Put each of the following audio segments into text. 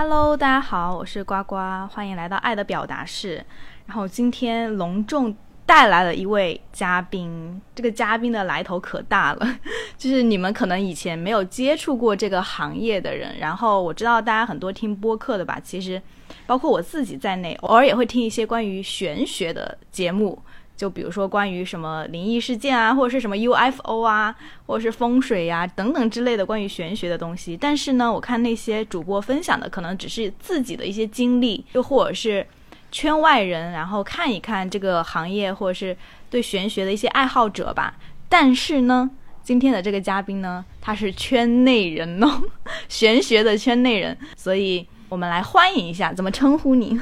Hello，大家好，我是呱呱，欢迎来到爱的表达室。然后今天隆重带来了一位嘉宾，这个嘉宾的来头可大了，就是你们可能以前没有接触过这个行业的人。然后我知道大家很多听播客的吧，其实包括我自己在内，偶尔也会听一些关于玄学的节目。就比如说关于什么灵异事件啊，或者是什么 UFO 啊，或者是风水呀等等之类的关于玄学的东西。但是呢，我看那些主播分享的可能只是自己的一些经历，又或者是圈外人，然后看一看这个行业，或者是对玄学的一些爱好者吧。但是呢，今天的这个嘉宾呢，他是圈内人哦，玄学的圈内人，所以我们来欢迎一下，怎么称呼你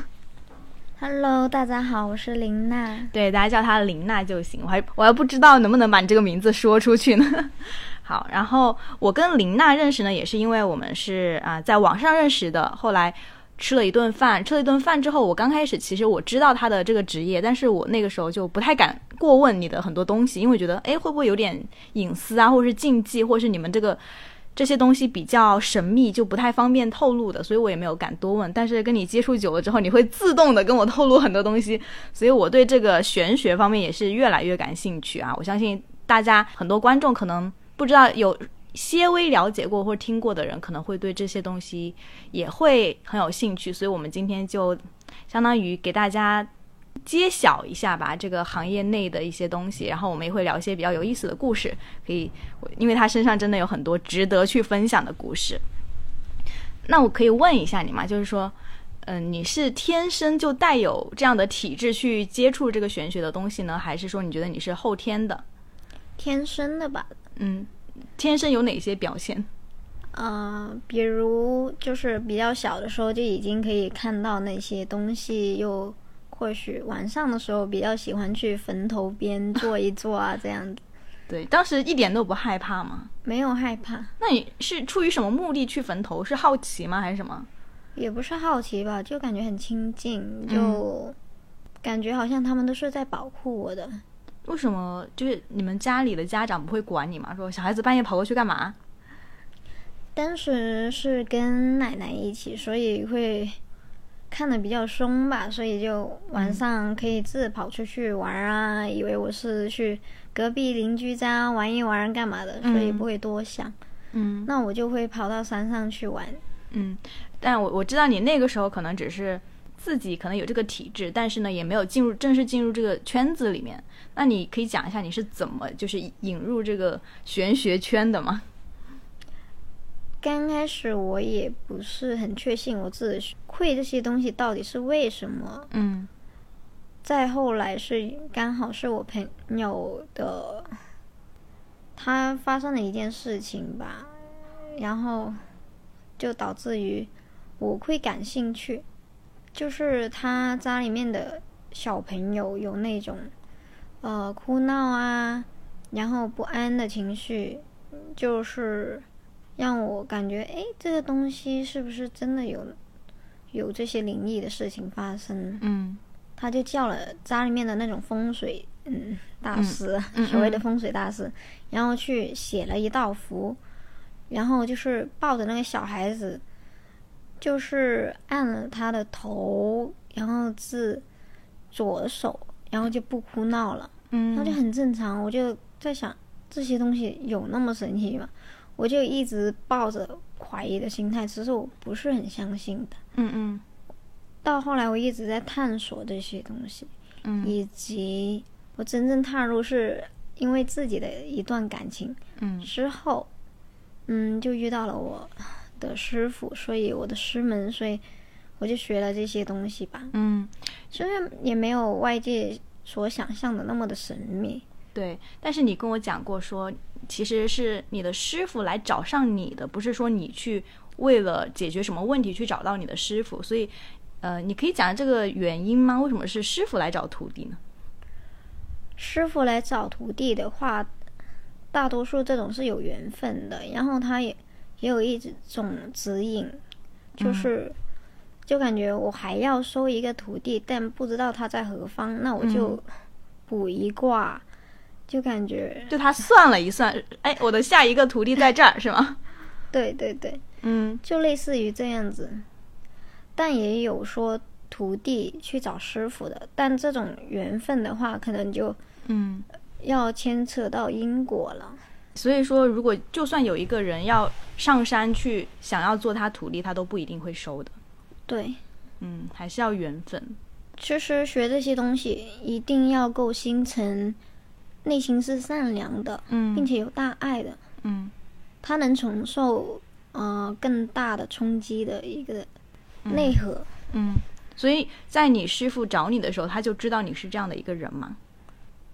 ？Hello，大家好，我是林娜。对，大家叫她林娜就行。我还我还不知道能不能把你这个名字说出去呢。好，然后我跟林娜认识呢，也是因为我们是啊在网上认识的。后来吃了一顿饭，吃了一顿饭之后，我刚开始其实我知道她的这个职业，但是我那个时候就不太敢过问你的很多东西，因为觉得哎会不会有点隐私啊，或者是禁忌，或者是你们这个。这些东西比较神秘，就不太方便透露的，所以我也没有敢多问。但是跟你接触久了之后，你会自动的跟我透露很多东西，所以我对这个玄学方面也是越来越感兴趣啊！我相信大家很多观众可能不知道，有些微了解过或者听过的人，可能会对这些东西也会很有兴趣。所以我们今天就相当于给大家。揭晓一下吧，这个行业内的一些东西，然后我们也会聊一些比较有意思的故事，可以，因为他身上真的有很多值得去分享的故事。那我可以问一下你吗？就是说，嗯，你是天生就带有这样的体质去接触这个玄学的东西呢，还是说你觉得你是后天的？天生的吧。嗯，天生有哪些表现？嗯，比如就是比较小的时候就已经可以看到那些东西，又。或许晚上的时候比较喜欢去坟头边 坐一坐啊，这样子。对，当时一点都不害怕吗？没有害怕。那你是出于什么目的去坟头？是好奇吗？还是什么？也不是好奇吧，就感觉很亲近，就感觉好像他们都是在保护我的。为什么？就是你们家里的家长不会管你吗？说小孩子半夜跑过去干嘛？当时是跟奶奶一起，所以会。看的比较松吧，所以就晚上可以自跑出去玩啊，以为我是去隔壁邻居家玩一玩干嘛的，所以不会多想。嗯，那我就会跑到山上去玩。嗯，但我我知道你那个时候可能只是自己可能有这个体质，但是呢也没有进入正式进入这个圈子里面。那你可以讲一下你是怎么就是引入这个玄学圈的吗？刚开始我也不是很确信我自己会这些东西到底是为什么。嗯。再后来是刚好是我朋友的，他发生了一件事情吧，然后就导致于我会感兴趣，就是他家里面的小朋友有那种呃哭闹啊，然后不安的情绪，就是。让我感觉，哎，这个东西是不是真的有有这些灵异的事情发生？嗯，他就叫了家里面的那种风水嗯大师，所谓的风水大师，然后去写了一道符，然后就是抱着那个小孩子，就是按了他的头，然后是左手，然后就不哭闹了，嗯，那就很正常。我就在想，这些东西有那么神奇吗？我就一直抱着怀疑的心态，其实我不是很相信的。嗯嗯。到后来，我一直在探索这些东西，嗯，以及我真正踏入是因为自己的一段感情，嗯，之后，嗯，就遇到了我的师傅，所以我的师门，所以我就学了这些东西吧。嗯，虽然也没有外界所想象的那么的神秘。对，但是你跟我讲过说，其实是你的师傅来找上你的，不是说你去为了解决什么问题去找到你的师傅。所以，呃，你可以讲这个原因吗？为什么是师傅来找徒弟呢？师傅来找徒弟的话，大多数这种是有缘分的，然后他也也有一种指引，就是就感觉我还要收一个徒弟，但不知道他在何方，那我就卜一卦。就感觉，就他算了一算，哎，我的下一个徒弟在这儿，是吗？对 对对，嗯，就类似于这样子。但也有说徒弟去找师傅的，但这种缘分的话，可能就嗯，要牵扯到因果了。所以说，如果就算有一个人要上山去想要做他徒弟，他都不一定会收的。对，嗯，还是要缘分。其实学这些东西一定要够心诚，内心是善良的，嗯。并且有大爱的，嗯。他能承受呃更大的冲击的一个内核。嗯，所以在你师傅找你的时候，他就知道你是这样的一个人吗。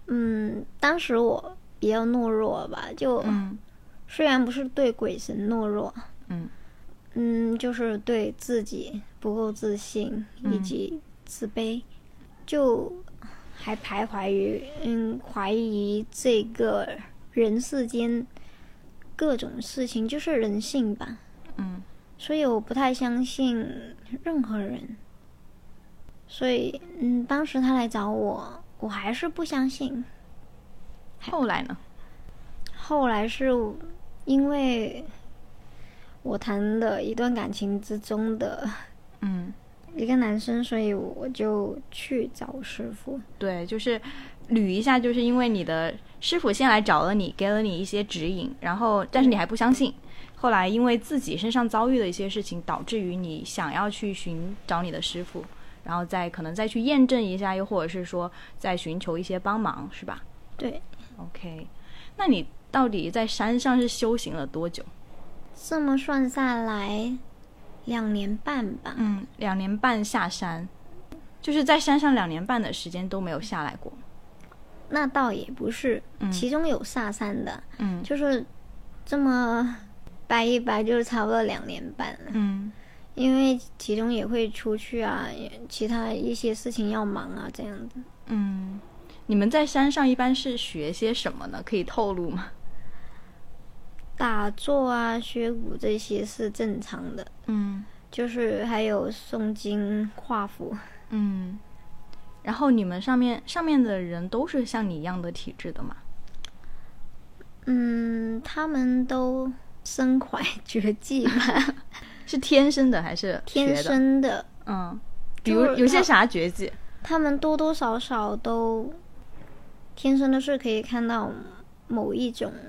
嗯，当时我比较懦弱吧，就、嗯。虽然不是对鬼神懦弱，嗯。嗯，就是对自己不够自信以及自卑，就还徘徊于嗯怀疑这个人世间各种事情，就是人性吧。嗯所以我不太相信任何人。所以，嗯，当时他来找我，我还是不相信。后来呢？后来是因为我谈的一段感情之中的嗯，一个男生，所以我就去找师傅。对，就是捋一下，就是因为你的师傅先来找了你，给了你一些指引，然后但是你还不相信。后来因为自己身上遭遇的一些事情，导致于你想要去寻找你的师傅，然后再可能再去验证一下，又或者是说再寻求一些帮忙，是吧对，？OK，那你到底在山上是修行了多久？这么算下来，两年半吧。嗯，两年半下山，就是在山上两年半的时间都没有下来过。那倒也不是，嗯其中有下山的，嗯就是这么掰一掰，就是差不多两年半了。嗯因为其中也会出去啊，其他一些事情要忙啊，这样子。嗯，你们在山上一般是学些什么呢？可以透露吗？打坐啊、学鼓这些是正常的，嗯就是还有诵经、画符。嗯，然后你们上面上面的人都是像你一样的体质的吗？嗯，他们都身怀绝技吧，是天生的还是学天？生的，嗯，比如有些啥绝技？他们多多少少都天生的是可以看到某一种东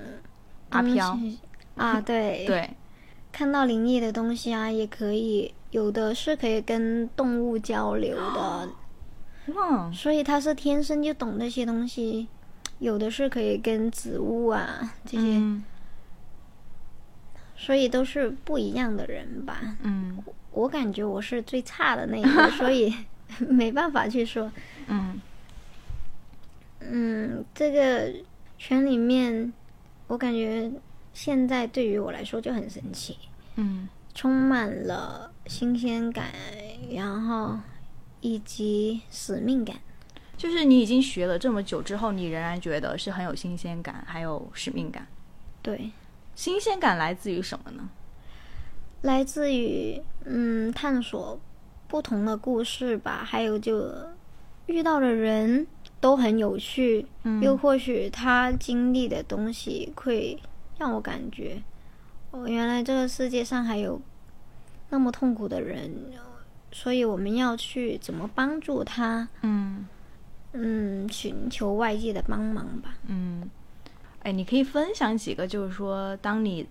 阿飘。啊，对，对，看到灵异的东西啊，也可以，有的是可以跟动物交流的，哇，所以他是天生就懂那些东西。有的是可以跟植物啊这些，嗯。所以都是不一样的人吧。嗯。我感觉我是最差的那一个，所以 没办法去说。嗯。嗯，这个圈里面，我感觉现在对于我来说就很神奇，嗯充满了新鲜感，然后以及使命感。就是你已经学了这么久之后，你仍然觉得是很有新鲜感，还有使命感。对，新鲜感来自于什么呢？来自于嗯探索不同的故事吧，还有就遇到的人都很有趣，嗯又或许他经历的东西会让我感觉，哦，原来这个世界上还有那么痛苦的人，所以我们要去怎么帮助他，嗯嗯，寻求外界的帮忙吧。嗯，哎，你可以分享几个，就是说，当你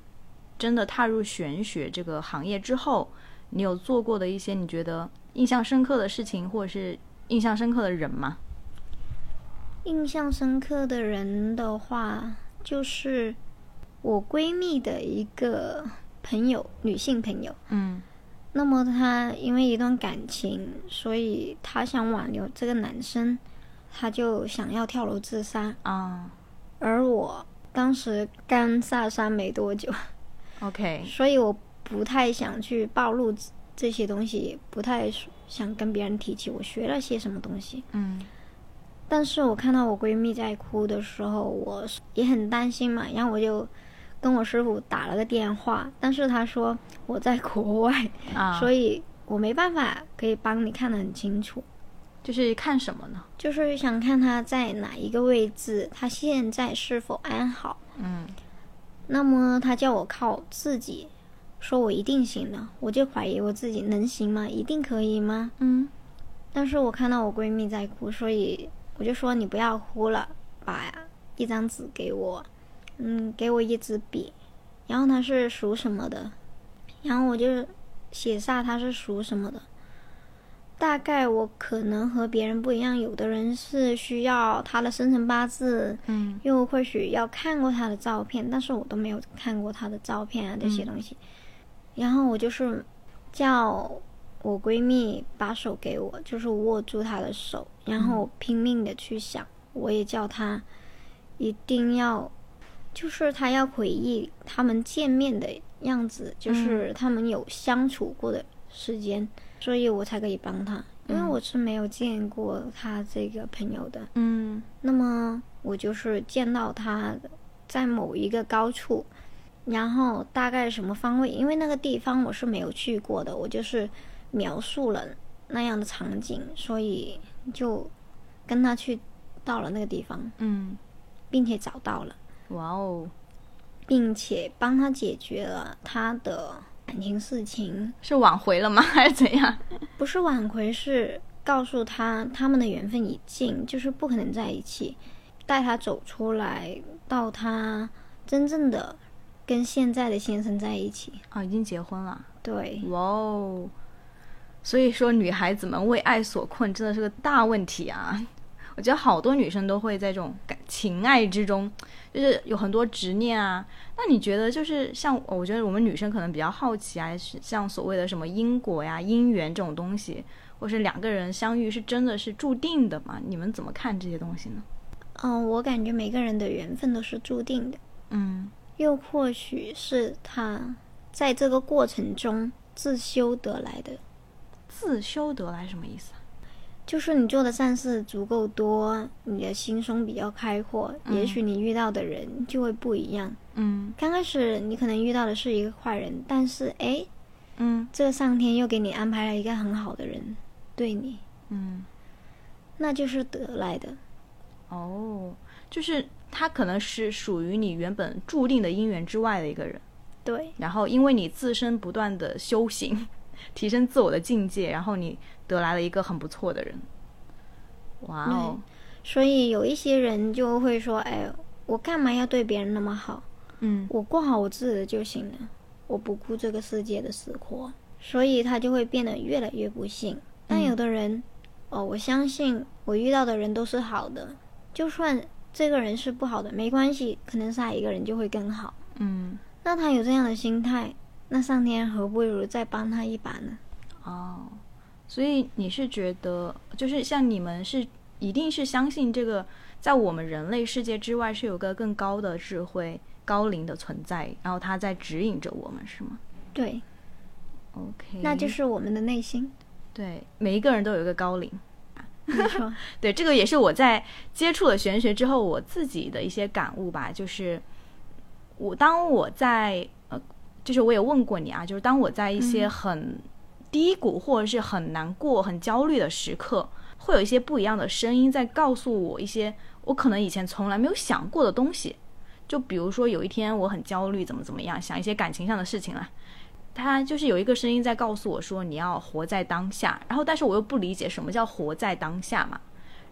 真的踏入玄学这个行业之后，你有做过的一些你觉得印象深刻的事情，或者是印象深刻的人吗？印象深刻的人的话，就是我闺蜜的一个朋友，女性朋友。嗯那么她因为一段感情，所以她想挽留这个男生，她就想要跳楼自杀。啊而我当时刚下山没多久，，OK，所以我不太想去暴露这些东西，不太想跟别人提起我学了些什么东西。嗯但是我看到我闺蜜在哭的时候，我也很担心嘛，然后我就跟我师傅打了个电话，但是他说我在国外，啊，所以以我没办法可以帮你看得很清楚，就是看什么呢？就是想看他在哪一个位置，他现在是否安好。嗯那么他叫我靠自己说我一定行的，我就怀疑我自己能行吗？一定可以吗？嗯但是我看到我闺蜜在哭，所以我就说你不要哭了，把一张纸给我，嗯，给我一支笔，然后他是属什么的，然后我就写下他是属什么的。大概我可能和别人不一样，有的人是需要他的生辰八字，嗯又或许要看过他的照片，但是我都没有看过他的照片啊这些东西。然后我就是叫我闺蜜把手给我，就是握住她的手，然后拼命的去想。我也叫她一定要，就是她要回忆他们见面的样子，就是他们有相处过的时间，所以我才可以帮她，因为我是没有见过她这个朋友的。嗯那么我就是见到她在某一个高处，然后大概什么方位，因为那个地方我是没有去过的，我就是描述了那样的场景，所以就跟他去到了那个地方，嗯，并且找到了，哇哦，并且帮他解决了他的感情事情，是挽回了吗？还是怎样？不是挽回，是告诉他他们的缘分已尽，就是不可能在一起，带他走出来，到他真正的跟现在的先生在一起。啊，已经结婚了。对，哇哦！所以说，女孩子们为爱所困真的是个大问题啊！我觉得好多女生都会在这种感情爱之中，就是有很多执念啊。那你觉得，就是像我觉得我们女生可能比较好奇啊，像所谓的什么因果呀、姻缘这种东西，或是两个人相遇是真的是注定的吗？你们怎么看这些东西呢？嗯，我感觉每个人的缘分都是注定的，嗯又或许是他在这个过程中自修得来的。自修得来什么意思啊？就是你做的善事足够多，你的心胸比较开阔，也许你遇到的人就会不一样。嗯刚开始你可能遇到的是一个坏人，但是诶，嗯这个上天又给你安排了一个很好的人对你，嗯，那就是得来的。哦，就是他可能是属于你原本注定的姻缘之外的一个人。对，然后因为你自身不断的修行，提升自我的境界，然后你得来了一个很不错的人。哇哦，所以有一些人就会说：“哎，我干嘛要对别人那么好？嗯我过好我自己的就行了，我不顾这个世界的死活。”所以他就会变得越来越不幸。但有的人，哦，我相信我遇到的人都是好的，就算这个人是不好的，没关系，可能下一个人就会更好。嗯那他有这样的心态，那上天何不如再帮他一把呢？哦，所以你是觉得，就是像你们是一定是相信这个，在我们人类世界之外是有个更高的智慧、高龄的存在，然后他在指引着我们，是吗对，？OK，那就是我们的内心。对每一个人都有一个高灵。没错，对，这个也是我在接触了玄学之后我自己的一些感悟吧。就是我当我在呃，就是我也问过你啊，就是当我在一些很低谷或者是很难过、很焦虑的时刻，会有一些不一样的声音在告诉我一些我可能以前从来没有想过的东西。就比如说有一天我很焦虑，怎么怎么样，想一些感情上的事情了。他就是有一个声音在告诉我说你要活在当下，然后但是我又不理解什么叫活在当下嘛，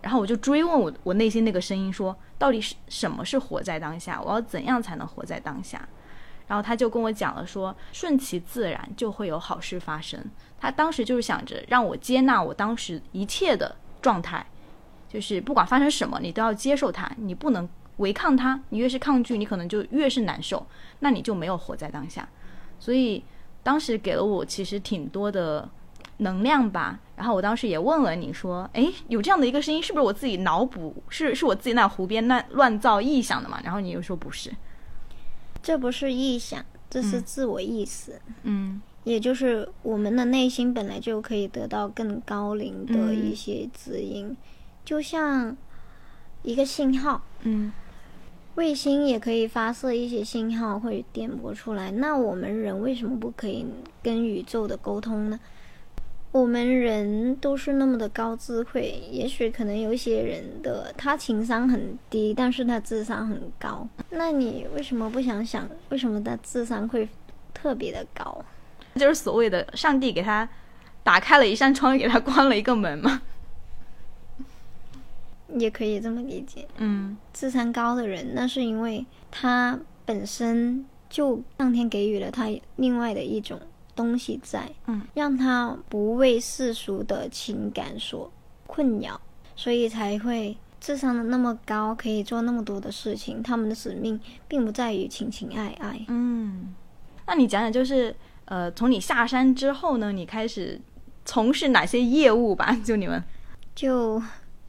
然后我就追问我我内心那个声音说，到底是什么是活在当下？我要怎样才能活在当下？然后他就跟我讲了说，顺其自然就会有好事发生。他当时就是想着让我接纳我当时一切的状态，就是不管发生什么，你都要接受它，你不能违抗它。你越是抗拒，你可能就越是难受，那你就没有活在当下。所以当时给了我其实挺多的能量吧。然后我当时也问了你说，诶，有这样的一个声音，是不是我自己脑补，是是我自己那胡编乱乱造臆想的嘛？然后你又说不是，这不是臆想，这是自我意识。嗯也就是我们的内心本来就可以得到更高龄的一些指引，就像一个信号，嗯卫星也可以发射一些信号会电波出来。那我们人为什么不可以跟宇宙的沟通呢？我们人都是那么的高智慧，也许可能有一些人的他情商很低，但是他智商很高。那你为什么不想想，为什么他智商会特别的高，就是所谓的上帝给他打开了一扇窗，给他关了一个门嘛。也可以这么理解。嗯智商高的人，那是因为他本身就上天给予了他另外的一种东西在，嗯，让他不为世俗的情感所困扰，所以才会智商的那么高，可以做那么多的事情。他们的使命并不在于情情爱爱。嗯，那你讲讲，就是呃，从你下山之后呢，你开始从事哪些业务吧？就你们，就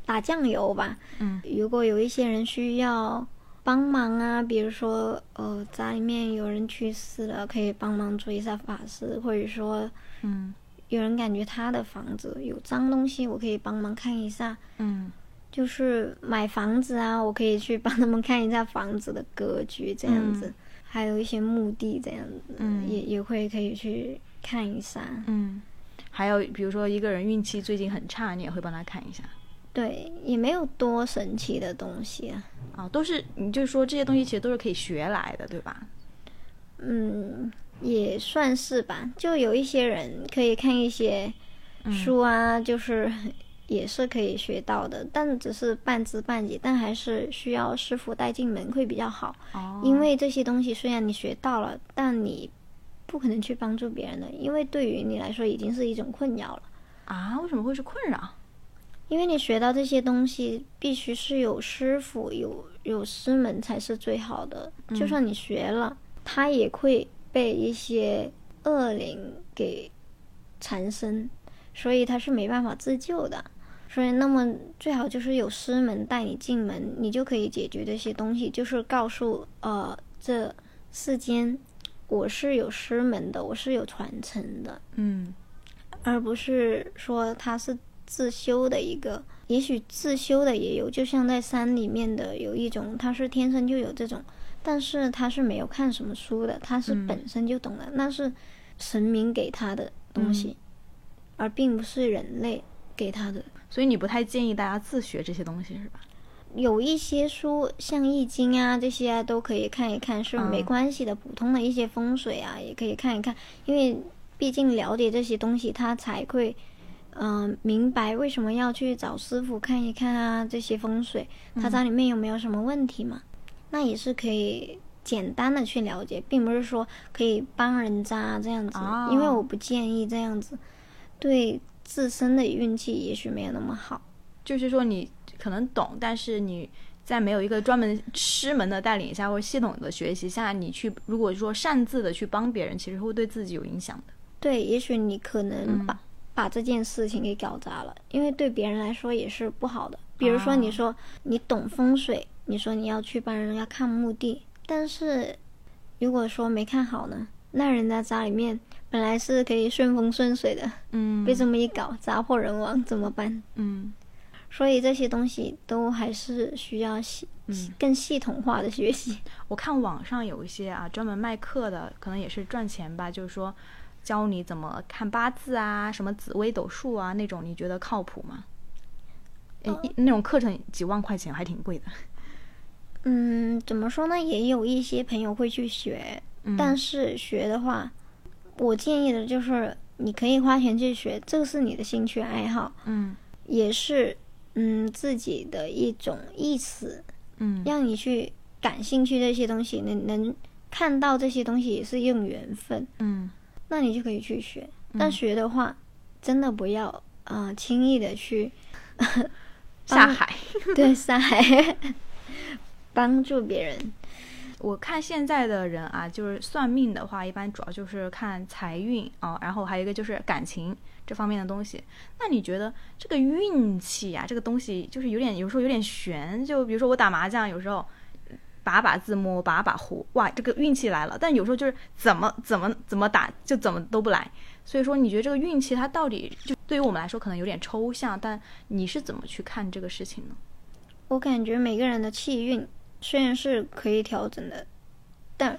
打酱油吧。嗯，如果有一些人需要帮忙啊，比如说呃家里面有人去世了，可以帮忙做一下法事，或者说嗯。有人感觉他的房子有脏东西，我可以帮忙看一下。嗯。就是买房子啊，我可以去帮他们看一下房子的格局这样子，嗯。还有一些墓地这样子，嗯。也也会可以去看一下。嗯，还有比如说一个人运气最近很差，你也会帮他看一下对，也没有多神奇的东西啊。啊，都是你就说这些东西其实都是可以学来的，对吧？嗯，也算是吧。就有一些人可以看一些书啊，就是也是可以学到的，但只是半知半解，但还是需要师傅带进门会比较好。哦因为这些东西虽然你学到了，但你不可能去帮助别人的，因为对于你来说已经是一种困扰了。啊，为什么会是困扰？因为你学到这些东西，必须是有师傅、有有师门才是最好的。就算你学了，它也会被一些恶灵给缠身，所以它是没办法自救的。所以，那么最好就是有师门带你进门，你就可以解决这些东西。就是告诉呃，这世间我是有师门的，我是有传承的。嗯而不是说他是自修的一个，也许自修的也有，就像在山里面的有一种，他是天生就有这种，但是他是没有看什么书的，他是本身就懂的，那是神明给他的东西，而并不是人类给他的。所以你不太建议大家自学这些东西是吧？有一些书，像《易经》啊这些啊，都可以看一看，是没嗯关系的。普通的一些风水啊，也可以看一看，因为毕竟了解这些东西，他才会，嗯、明白为什么要去找师傅看一看啊。这些风水，他家里面有没有什么问题嘛？那也是可以简单的去了解，并不是说可以帮人家这样子，哦因为我不建议这样子，对自身的运气也许没有那么好。就是说你可能懂，但是你在没有一个专门师门的带领下，或者系统的学习下，你去如果说擅自的去帮别人，其实会对自己有影响的。对，也许你可能嗯把、这件事情给搞砸了，因为对别人来说也是不好的。比如说，哦你说你懂风水，你说你要去帮人家看墓地，但是如果说没看好呢，那人家家里面本来是可以顺风顺水的，嗯被这么一搞，家破人亡怎么办？嗯所以这些东西都还是需要系嗯，更系统化的学习。我看网上有一些啊专门卖课的，可能也是赚钱吧，就是说教你怎么看八字啊，什么紫微斗数啊那种，你觉得靠谱吗？诶一那种课程几万块钱还挺贵的。嗯，怎么说呢？也有一些朋友会去学，嗯但是学的话，我建议的就是你可以花钱去学，这个是你的兴趣爱好，嗯也是嗯自己的一种意思，嗯让你去感兴趣这些东西，能能看到这些东西也是用缘分，嗯那你就可以去学。但学的话，真的不要啊、呃轻易的去 下海。对下海帮助别人。我看现在的人啊，就是算命的话，一般主要就是看财运啊，然后还有一个就是感情这方面的东西。那你觉得这个运气啊，这个东西就是有点，有时候有点悬。就比如说我打麻将，有时候把把自摸，把把胡，哇，这个运气来了。但有时候就是怎么怎么怎么打，就怎么都不来。所以说，你觉得这个运气它到底就对于我们来说可能有点抽象，但你是怎么去看这个事情呢？我感觉每个人的气运虽然是可以调整的，但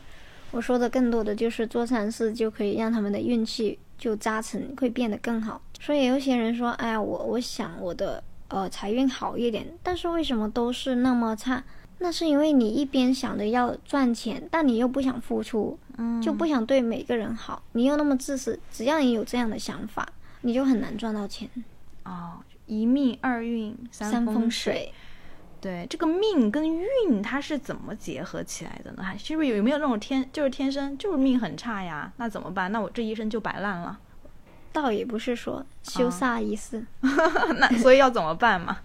我说的更多的就是做善事就可以让他们的运气就扎成，会变得更好。所以有些人说：“哎呀，我我想我的呃财运好一点，但是为什么都是那么差？那是因为你一边想着要赚钱，但你又不想付出，嗯，就不想对每个人好，你又那么自私，只要你有这样的想法，你就很难赚到钱。哦，一命二运三风水，对，这个命跟运它是怎么结合起来的呢？还是不是有有没有那种天就是天生就是命很差呀？那怎么办？那我这一生就摆烂了。倒也不是说修煞一世，那所以要怎么办嘛？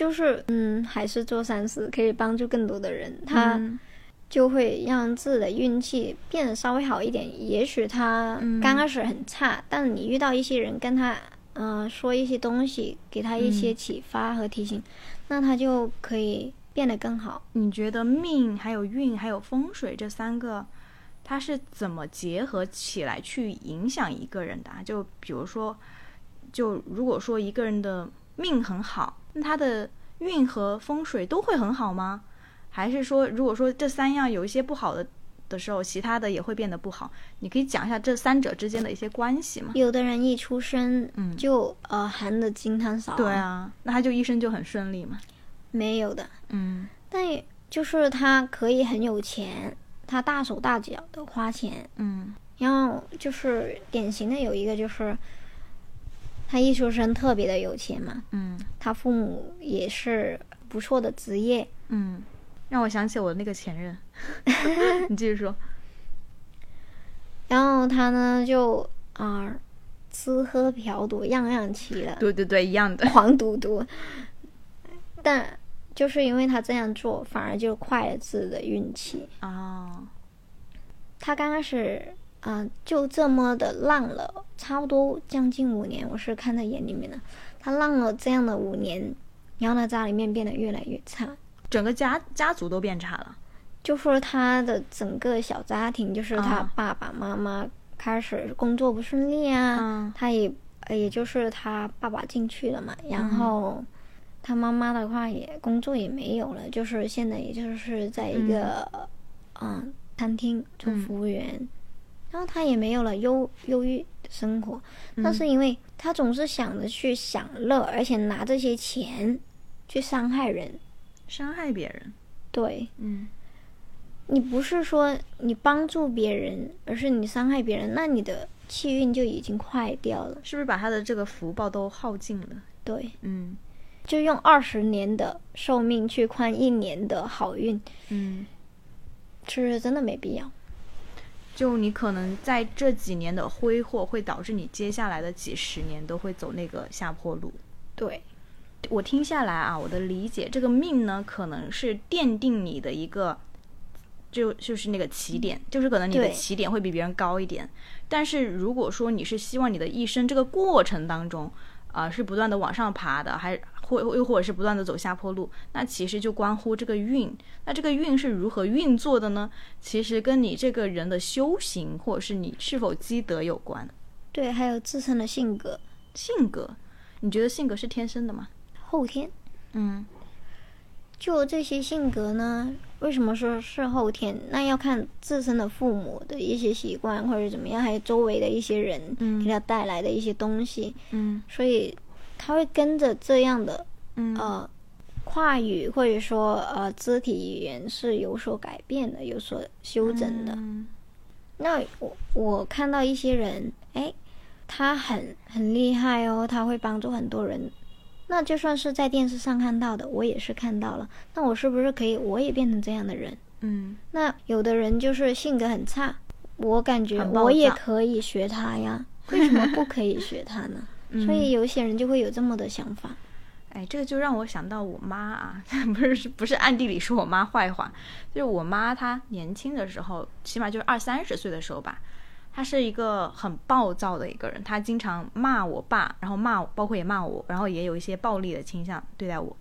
就是嗯，还是做善事可以帮助更多的人，他嗯就会让自己的运气变得稍微好一点。也许他嗯刚开始很差，但你遇到一些人跟他嗯、呃说一些东西，给他一些启发和提醒，那他就可以变得更好。你觉得命还有运还有风水这三个，它是怎么结合起来去影响一个人的啊？就比如说，就如果说一个人的命很好，那他的运和风水都会很好吗？还是说，如果说这三样有一些不好的的时候，其他的也会变得不好？你可以讲一下这三者之间的一些关系吗？有的人一出生嗯就、呃含的金汤勺、对，啊，那他就一生就很顺利嘛。没有的，嗯但也就是他可以很有钱，他大手大脚的花钱，嗯然后就是典型的有一个就是，他一出生特别的有钱嘛，嗯他父母也是不错的职业，嗯，让我想起我那个前任。你继续说。然后他呢就啊、吃喝嫖赌样样齐了，对对对，一样的。黄赌毒，但就是因为他这样做，反而就坏了自己的运气。哦，他刚开始啊、就这么的浪了，差不多将近五年，我是看在眼里面的。他浪了这样的五年，然后呢，家里面变得越来越差，整个家家族都变差了。就说他的整个小家庭，就是他啊爸爸妈妈开始工作不顺利啊，嗯。他也呃也就是他爸爸进去了嘛，然后他妈妈的话也工作也没有了，就是现在也就是在一个嗯。餐厅做服务员，然后他也没有了忧忧郁的生活，那是因为他总是想着去享乐，而且拿这些钱去伤害人，伤害别人。对。嗯你不是说你帮助别人，而是你伤害别人，那你的气运就已经坏掉了。是不是把他的这个福报都耗尽了？对，嗯就用二十年的寿命去换一年的好运，嗯，是真的没必要。就你可能在这几年的挥霍，会导致你接下来的几十年都会走那个下坡路。对，我听下来啊，我的理解，这个命呢，可能是奠定你的一个，就就是那个起点，就是可能你的起点会比别人高一点。但是如果说你是希望你的一生这个过程当中，啊、是不断的往上爬的，还或又或者是不断的走下坡路，那其实就关乎这个运。那这个运是如何运作的呢？其实跟你这个人的修行，或者是你是否积德有关。对，还有自身的性格，性格，你觉得性格是天生的吗？后天嗯就这些性格呢，为什么说是后天？那要看自身的父母的一些习惯或者怎么样，还有周围的一些人嗯给他带来的一些东西，嗯所以他会跟着这样的嗯呃话语或者说呃肢体语言是有所改变的，有所修整的。嗯那我我看到一些人，哎，他很很厉害哦，他会帮助很多人。那就算是在电视上看到的，我也是看到了。那我是不是可以，我也变成这样的人？嗯那有的人就是性格很差，我感觉我也可以学他呀，为什么不可以学他呢？嗯所以有些人就会有这么的想法。哎，这个就让我想到我妈啊，不是不是暗地里说我妈坏话，就是我妈她年轻的时候，起码就是二三十岁的时候吧，她是一个很暴躁的一个人，她经常骂我爸，然后骂包括也骂我，然后也有一些暴力的倾向对待我。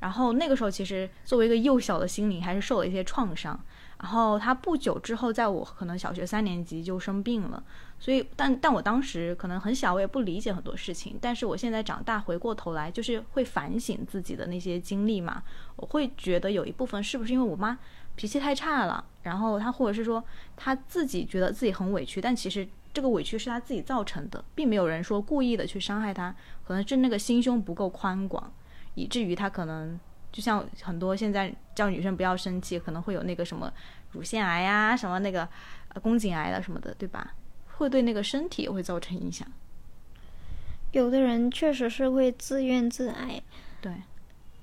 然后那个时候，其实作为一个幼小的心灵，还是受了一些创伤。然后他不久之后，在我可能小学三年级就生病了，所以但但我当时可能很小，我也不理解很多事情。但是我现在长大，回过头来就是会反省自己的那些经历嘛，我会觉得有一部分是不是因为我妈脾气太差了，然后她或者是说她自己觉得自己很委屈，但其实这个委屈是她自己造成的，并没有人说故意的去伤害她，可能是那个心胸不够宽广，以至于她可能就像很多现在叫女生不要生气，可能会有那个什么乳腺癌呀、什么那个呃宫颈癌的什么的，对吧？会对那个身体也会造成影响。有的人确实是会自怨自艾，对，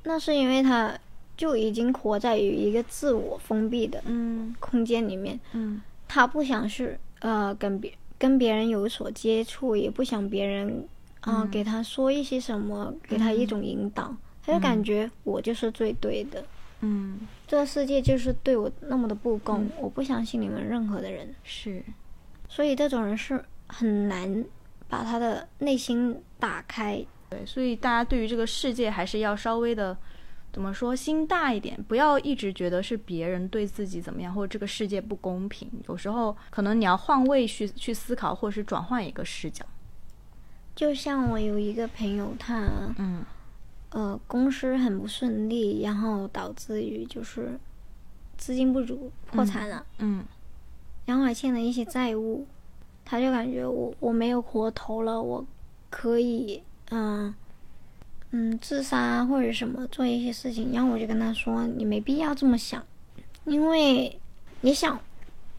那是因为他就已经活在于一个自我封闭的嗯空间里面，嗯他不想是呃跟别跟别人有所接触，也不想别人啊、呃嗯给他说一些什么，给他一种引导，他就感觉我就是最对的，嗯，这个世界就是对我那么的不公，我不相信你们任何的人，是，所以这种人是很难把他的内心打开。对，所以大家对于这个世界还是要稍微的。怎么说，心大一点，不要一直觉得是别人对自己怎么样，或者这个世界不公平。有时候可能你要换位去去思考，或者是转换一个视角。就像我有一个朋友，他嗯呃公司很不顺利，然后导致于就是资金不足破产了，嗯然后还欠了一些债务，他就感觉我我没有活头了，我可以嗯嗯自杀或者什么做一些事情，然后我就跟他说，你没必要这么想，因为你想，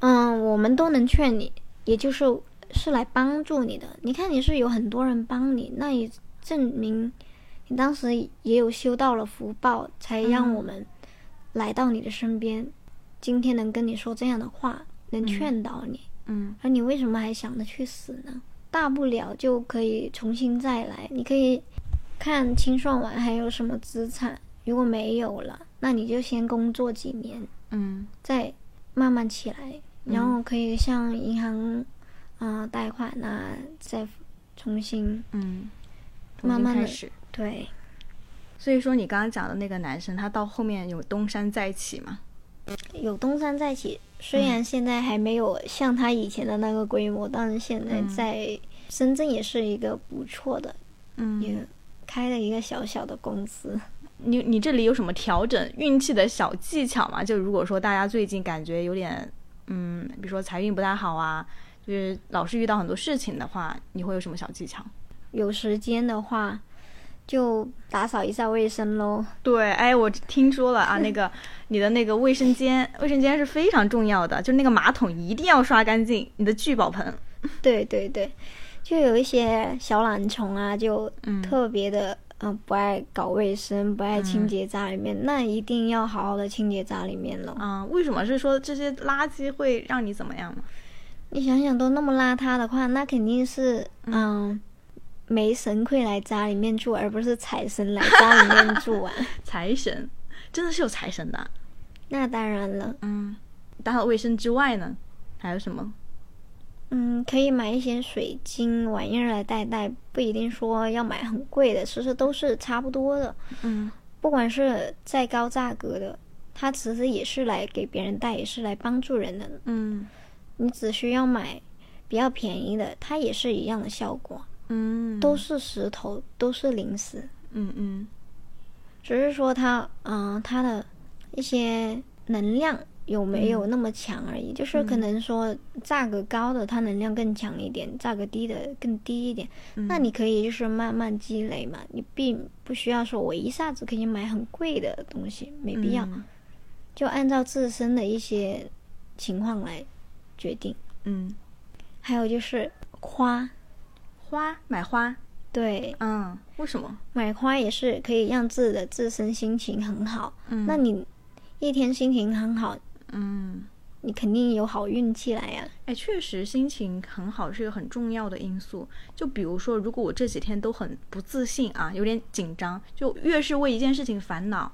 嗯，我们都能劝你，也就是是来帮助你的。你看你是有很多人帮你，那也证明你当时也有修到了福报，才让我们来到你的身边，今天能跟你说这样的话，能劝导你。嗯而你为什么还想着去死呢？大不了就可以重新再来，你可以看清算完还有什么资产，如果没有了，那你就先工作几年，嗯再慢慢起来，然后可以向银行啊、呃贷款啊，再重新嗯，慢慢地新开始。对。所以说，你刚刚讲的那个男生，他到后面有东山再起嘛？有东山再起，虽然现在还没有像他以前的那个规模，但是现在在深圳也是一个不错的，嗯也开了一个小小的公司。你你这里有什么调整运气的小技巧吗？就如果说大家最近感觉有点，嗯，比如说财运不太好啊，就是老是遇到很多事情的话，你会有什么小技巧？有时间的话，就打扫一下卫生喽。对，哎，我听说了啊，那个你的那个卫生间，卫生间是非常重要的，就那个马桶一定要刷干净，你的聚宝盆。对对对，就有一些小懒虫啊，就嗯特别的嗯、呃不爱搞卫生，不爱清洁家里面，那一定要好好的清洁家里面了。啊、为什么是说这些垃圾会让你怎么样呢？你想想，都那么邋遢的话，那肯定是嗯。没神会来家里面住，而不是财神来家里面住啊！财神，真的是有财神的啊、那当然了，嗯，打扫卫生之外呢，还有什么？嗯，可以买一些水晶玩意儿来戴戴，不一定说要买很贵的，其实都是差不多的。嗯不管是再高价格的，它其实也是来给别人戴，也是来帮助人的。嗯你只需要买比较便宜的，它也是一样的效果，嗯，都是石头，都是灵石，嗯嗯只是说它，嗯、它的一些能量有没有那么强而已。就是可能说价格高的它能量更强一点，价格低的更低一点。那你可以就是慢慢积累嘛，你并不需要说我一下子可以买很贵的东西，没必要。嗯就按照自身的一些情况来决定。嗯，还有就是花，花买花，对，嗯，为什么？买花也是可以让自己的自身心情很好。嗯那你一天心情很好，嗯，你肯定有好运气来呀、哎，确实心情很好是一个很重要的因素。就比如说，如果我这几天都很不自信啊，有点紧张，就越是为一件事情烦恼，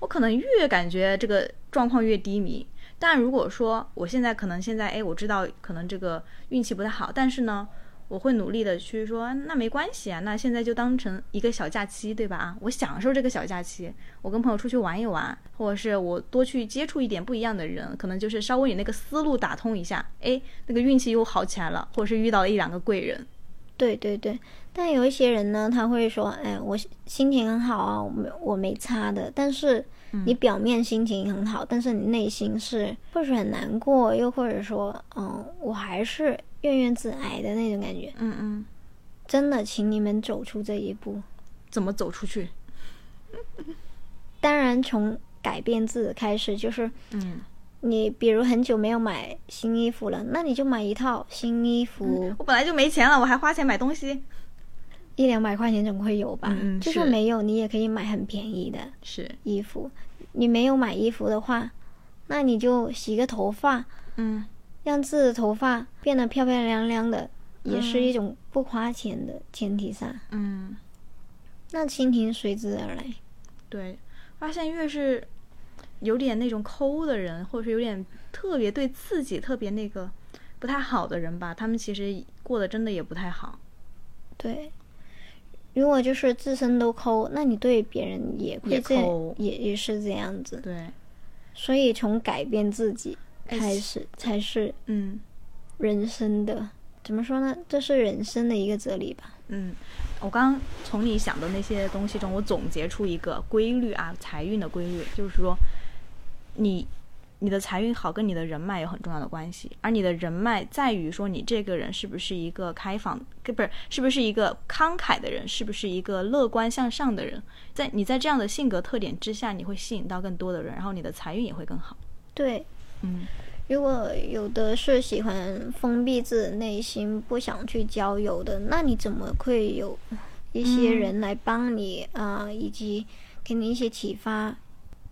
我可能越感觉这个状况越低迷。但如果说我现在可能现在哎，我知道可能这个运气不太好，但是呢，我会努力的去说，那没关系啊，那现在就当成一个小假期，对吧？啊，我享受这个小假期，我跟朋友出去玩一玩，或者是我多去接触一点不一样的人，可能就是稍微你那个思路打通一下，哎，那个运气又好起来了，或者是遇到了一两个贵人。对对对，但有一些人呢，他会说：“哎，我心情很好啊，我没我没差的。”但是你表面心情很好，但是你内心是或是很难过，又或者说，嗯，我还是怨怨自艾的那种感觉。嗯嗯，真的，请你们走出这一步。怎么走出去？当然从改变自己开始，就是嗯，你比如很久没有买新衣服了，那你就买一套新衣服，我本来就没钱了，我还花钱买东西，一两百块钱总会有吧？嗯嗯就算是没有，你也可以买很便宜的是，衣服。你没有买衣服的话，那你就洗个头发，嗯让自己的头发变得漂漂亮亮的，也是嗯一种不花钱的前提下，嗯，那蜻蜓随之而来。对，发现越是有点那种抠的人，或者是有点特别对自己特别那个不太好的人吧，他们其实过得真的也不太好。对，如果就是自身都抠，那你对别人也会这抠也也是这样子。对，所以从改变自己哎开始，才是嗯人生的怎么说呢？这是人生的一个哲理吧。嗯，我刚刚从你想的那些东西中，我总结出一个规律啊，财运的规律，就是说，你你的财运好跟你的人脉有很重要的关系，而你的人脉在于说你这个人是不是一个开放，不是是不是一个慷慨的人，是不是一个乐观向上的人，在你在这样的性格特点之下，你会吸引到更多的人，然后你的财运也会更好。对，嗯如果有的是喜欢封闭自己内心，不想去交友的，那你怎么会有一些嗯人来帮你啊、以及给你一些启发？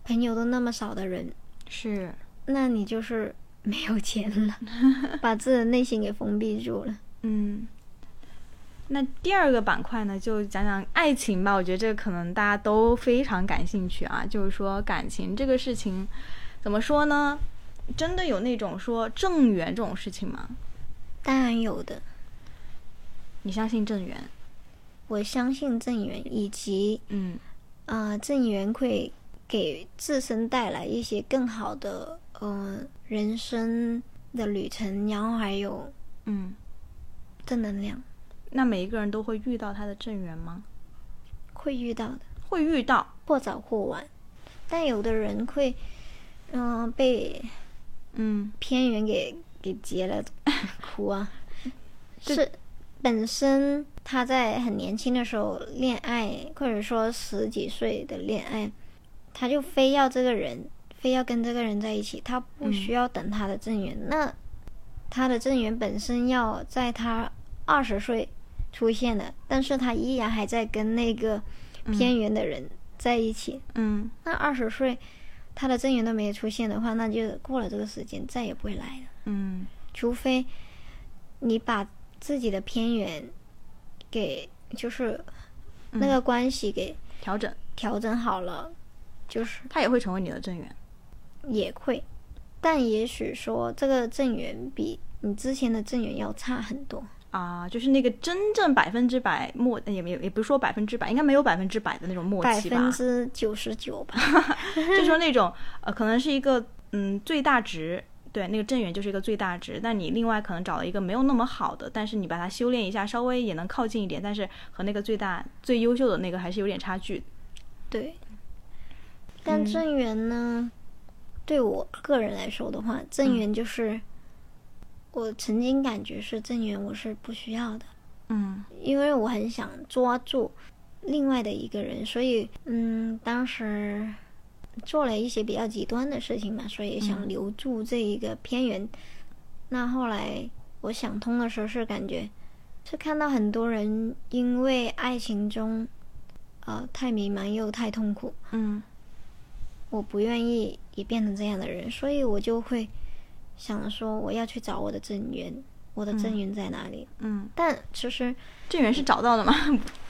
朋友都那么少的人，是，那你就是没有钱了，把自己的内心给封闭住了。嗯，那第二个板块呢，就讲讲爱情吧。我觉得这个可能大家都非常感兴趣啊。就是说感情这个事情，怎么说呢？真的有那种说正缘这种事情吗？当然有的，你相信正缘？我相信正缘，以及嗯啊，正缘会给自身带来一些更好的呃人生的旅程，然后还有嗯。正能量，那每一个人都会遇到他的正缘吗？会遇到的，会遇到。或早或晚。但有的人会，嗯、被嗯偏缘给给截了，哭啊！对是本身他在很年轻的时候恋爱，或者说十几岁的恋爱，他就非要这个人，非要跟这个人在一起，他不嗯需要等他的正缘。那他的正缘本身要在他二十岁出现的，但是他依然还在跟那个偏缘的人在一起。嗯那二十岁他的正缘都没有出现的话，那就过了这个时间再也不会来了。嗯除非你把自己的偏远给就是那个关系给调整，调整好了，就是他也会成为你的正缘。也会，但也许说这个正缘比你之前的正缘要差很多。啊，就是那个真正百分之百默，也没有，也不是说百分之百，应该没有百分之百的那种默契吧？百分之九十九吧，就说那种呃，可能是一个嗯最大值，对，那个正缘就是一个最大值。但你另外可能找了一个没有那么好的，但是你把它修炼一下，稍微也能靠近一点，但是和那个最大最优秀的那个还是有点差距。对。但嗯正缘呢，对我个人来说的话，正缘就是、我曾经感觉是正缘，我是不需要的。嗯因为我很想抓住另外的一个人，所以嗯，当时做了一些比较极端的事情嘛，所以想留住这一个偏缘。那后来我想通的时候，是感觉是看到很多人因为爱情中呃太迷茫又太痛苦，嗯我不愿意也变成这样的人，所以我就会想说我要去找我的正缘，我的正缘在哪里？嗯，但其实正缘是找到的吗？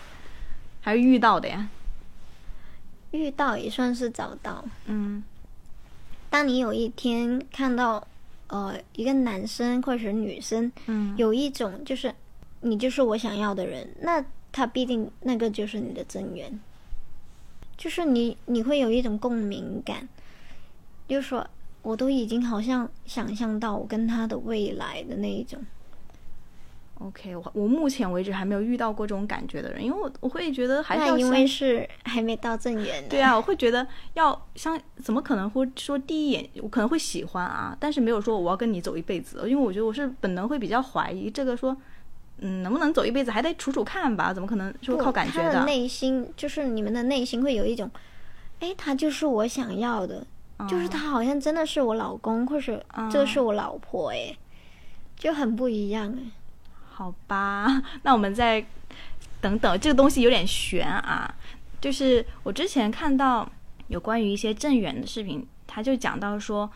还是遇到的呀？遇到也算是找到。嗯当你有一天看到，呃，一个男生或者是女生嗯有一种就是你就是我想要的人，那他必定那个就是你的正缘，就是你你会有一种共鸣感，就是说我都已经好像想象到我跟他的未来的那一种。OK，我我目前为止还没有遇到过这种感觉的人，因为我我会觉得还是那因为是还没到正缘。对啊，我会觉得要相，怎么可能会说第一眼我可能会喜欢啊，但是没有说我要跟你走一辈子，因为我觉得我是本能会比较怀疑这个说，嗯，能不能走一辈子还得处处看吧，怎么可能说不靠感觉他的内心就是你们的内心会有一种哎，他就是我想要的，就是嗯他好像真的是我老公，或是这个是我老婆，哎，就很不一样哎。好吧，那我们再等等，这个东西有点悬啊。就是我之前看到有关于一些正缘的视频，他就讲到说，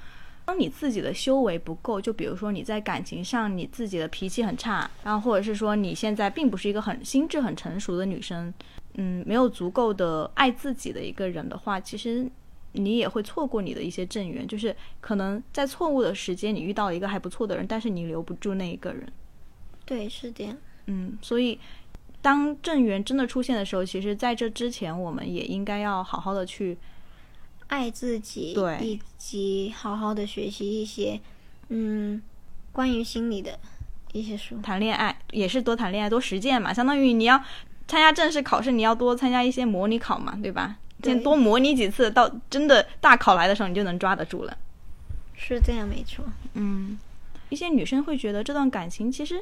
当你自己的修为不够，就比如说你在感情上你自己的脾气很差，然后或者是说你现在并不是一个很心智很成熟的女生，嗯，没有足够的爱自己的一个人的话，其实。你也会错过你的一些正缘，就是可能在错误的时间你遇到了一个还不错的人，但是你留不住那一个人。对，是这样。嗯，所以当正缘真的出现的时候，其实在这之前，我们也应该要好好的去，爱自己，对以及好好的学习一些，嗯，关于心理的一些书。谈恋爱，也是多谈恋爱，多实践嘛。相当于你要参加正式考试，你要多参加一些模拟考嘛，对吧？对先多模拟几次，到真的大考来的时候，你就能抓得住了。是这样，没错。嗯，一些女生会觉得这段感情其实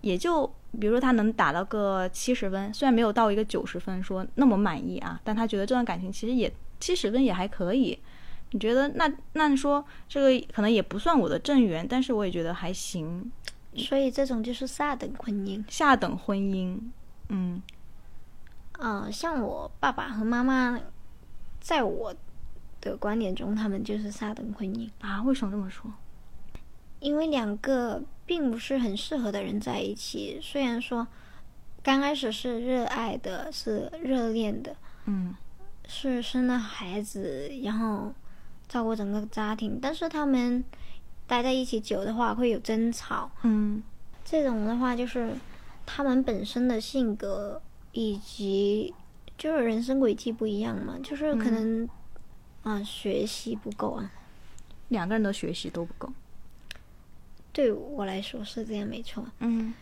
也就，比如说她能打到个七十分，虽然没有到一个九十分说那么满意啊，但她觉得这段感情其实也七十分也还可以。你觉得那那你说这个可能也不算我的正缘，但是我也觉得还行，所以这种就是下等婚姻。下等婚姻，嗯啊、像我爸爸和妈妈，在我的观点中，他们就是下等婚姻，啊，为什么这么说？因为两个并不是很适合的人在一起。虽然说刚开始是热爱的，是热恋的，嗯是生了孩子，然后照顾整个家庭，但是他们待在一起久的话会有争吵。嗯这种的话，就是他们本身的性格以及就是人生轨迹不一样嘛，就是可能啊、学习不够啊。两个人的学习都不够。对我来说是这样，没错。嗯，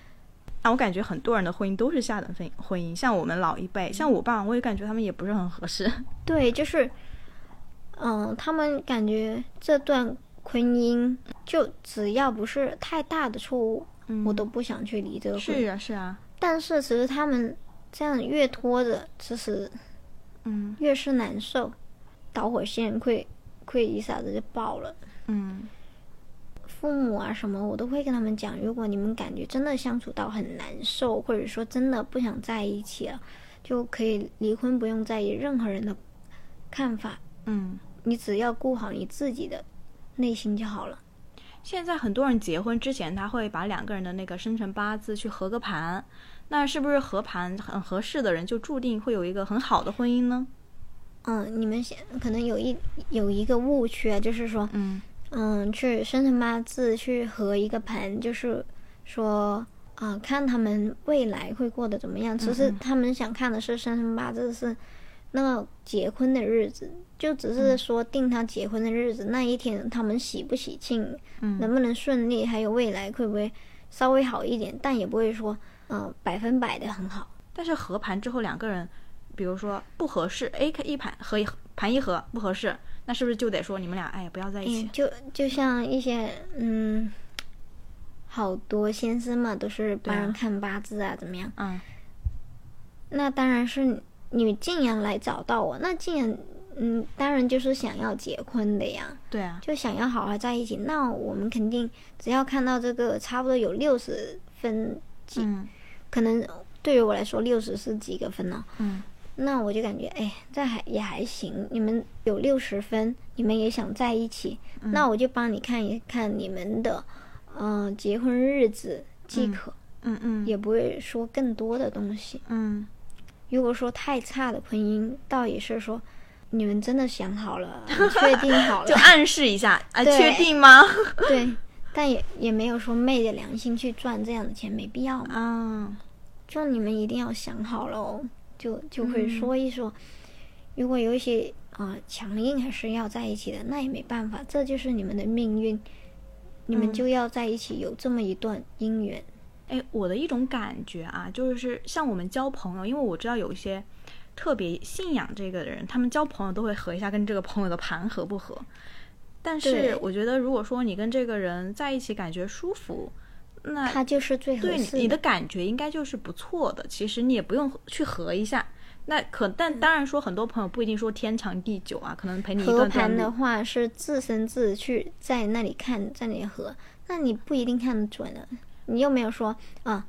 那我感觉很多人的婚姻都是下等婚婚姻，像我们老一辈，像我爸，我也感觉他们也不是很合适。对，就是嗯、他们感觉这段婚姻就只要不是太大的错误，嗯我都不想去离这个婚。是啊，是啊，但是其实他们这样越拖着，其实嗯越是难受，导火线会会一下子就爆了。嗯父母啊什么，我都会跟他们讲，如果你们感觉真的相处到很难受，或者说真的不想在一起了，就可以离婚，不用在意任何人的看法，嗯。你只要顾好你自己的内心就好了。现在很多人结婚之前，他会把两个人的那个生辰八字去合个盘，那是不是合盘很合适的人就注定会有一个很好的婚姻呢？嗯，你们现可能有一有一个误区啊，就是说，嗯嗯，去生辰八字去合一个盘，就是说啊、看他们未来会过得怎么样。其实他们想看的是生辰八字是那个结婚的日子，就只是说定他结婚的日子、那一天，他们喜不喜庆，嗯能不能顺利，还有未来会不会稍微好一点，但也不会说嗯百分百的很好。但是合盘之后，两个人，比如说不合适，A 一盘合一盘一合不合适，那是不是就得说你们俩哎呀不要在一起嗯，？就就像一些嗯，好多先生嘛，都是帮人看八字啊，怎么样？嗯那当然是你既然来找到我，那既然嗯，当然就是想要结婚的呀，对啊，就想要好好在一起。那我们肯定只要看到这个差不多有六十分几，嗯可能对于我来说六十是几个分呢、嗯那我就感觉，哎，这还也还行。你们有六十分，你们也想在一起，嗯那我就帮你看一看你们的，嗯、结婚日子即可，嗯嗯也不会说更多的东西。嗯如果说太差的婚姻，倒也是说，你们真的想好了，确定好了 就，暗示一下啊，确定吗？对，但也也没有说昧着良心去赚这样的钱，没必要嘛。啊，就你们一定要想好了哦，就就会嗯说一说，如果有一些啊、强硬还是要在一起的，那也没办法，这就是你们的命运，你们嗯就要在一起，有这么一段姻缘。哎，我的一种感觉啊，就是像我们交朋友，因为我知道有一些特别信仰这个的人，他们交朋友都会合一下跟这个朋友的盘合不合。但是我觉得，如果说你跟这个人在一起感觉舒服，那他就是最合对你的感觉应该就是不错的。其实你也不用去合一下，那可但当然说，很多朋友不一定说天长地久啊，可能陪你一合段段路盘的话是自身自去，在那里看，在那里合，那你不一定看得准的。你又没有说啊，